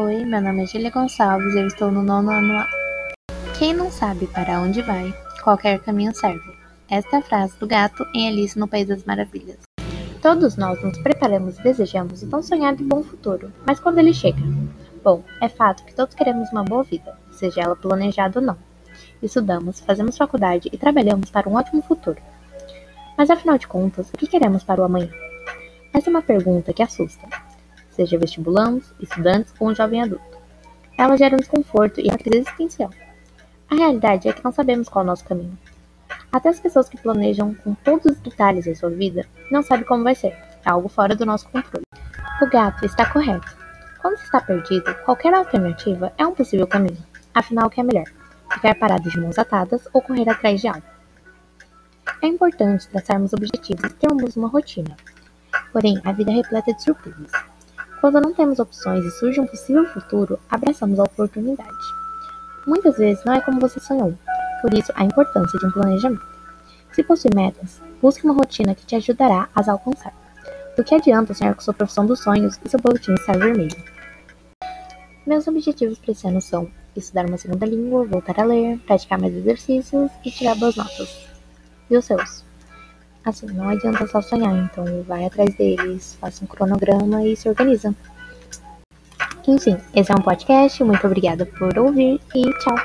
Oi, meu nome é Julia Gonçalves e eu estou no nono ano A. Quem não sabe para onde vai, qualquer caminho serve. Esta é a frase do gato em Alice no País das Maravilhas. Todos nós nos preparamos e desejamos um tão sonhado e bom futuro, mas quando ele chega? Bom, é fato que todos queremos uma boa vida, seja ela planejada ou não. Estudamos, fazemos faculdade e trabalhamos para um ótimo futuro. Mas afinal de contas, o que queremos para o amanhã? Essa é uma pergunta que assusta, seja vestibulandos, estudantes ou um jovem adulto. Ela gera desconforto e uma crise existencial. A realidade é que não sabemos qual é o nosso caminho. Até as pessoas que planejam com todos os detalhes a sua vida não sabem como vai ser. É algo fora do nosso controle. O gato está correto. Quando se está perdido, qualquer alternativa é um possível caminho. Afinal, o que é melhor? Ficar parado de mãos atadas ou correr atrás de algo? É importante traçarmos objetivos e termos uma rotina. Porém, a vida é repleta de surpresas. Quando não temos opções e surge um possível futuro, abraçamos a oportunidade. Muitas vezes não é como você sonhou, por isso a importância de um planejamento. Se possui metas, busque uma rotina que te ajudará a as alcançar. Do que adianta sonhar com sua profissão dos sonhos e seu boletim estar vermelho? Meus objetivos para esse ano são estudar uma segunda língua, voltar a ler, praticar mais exercícios e tirar boas notas. E os seus? Assim, não adianta só sonhar, então vai atrás deles, faça um cronograma e se organiza. Enfim, esse é um podcast, muito obrigada por ouvir e tchau!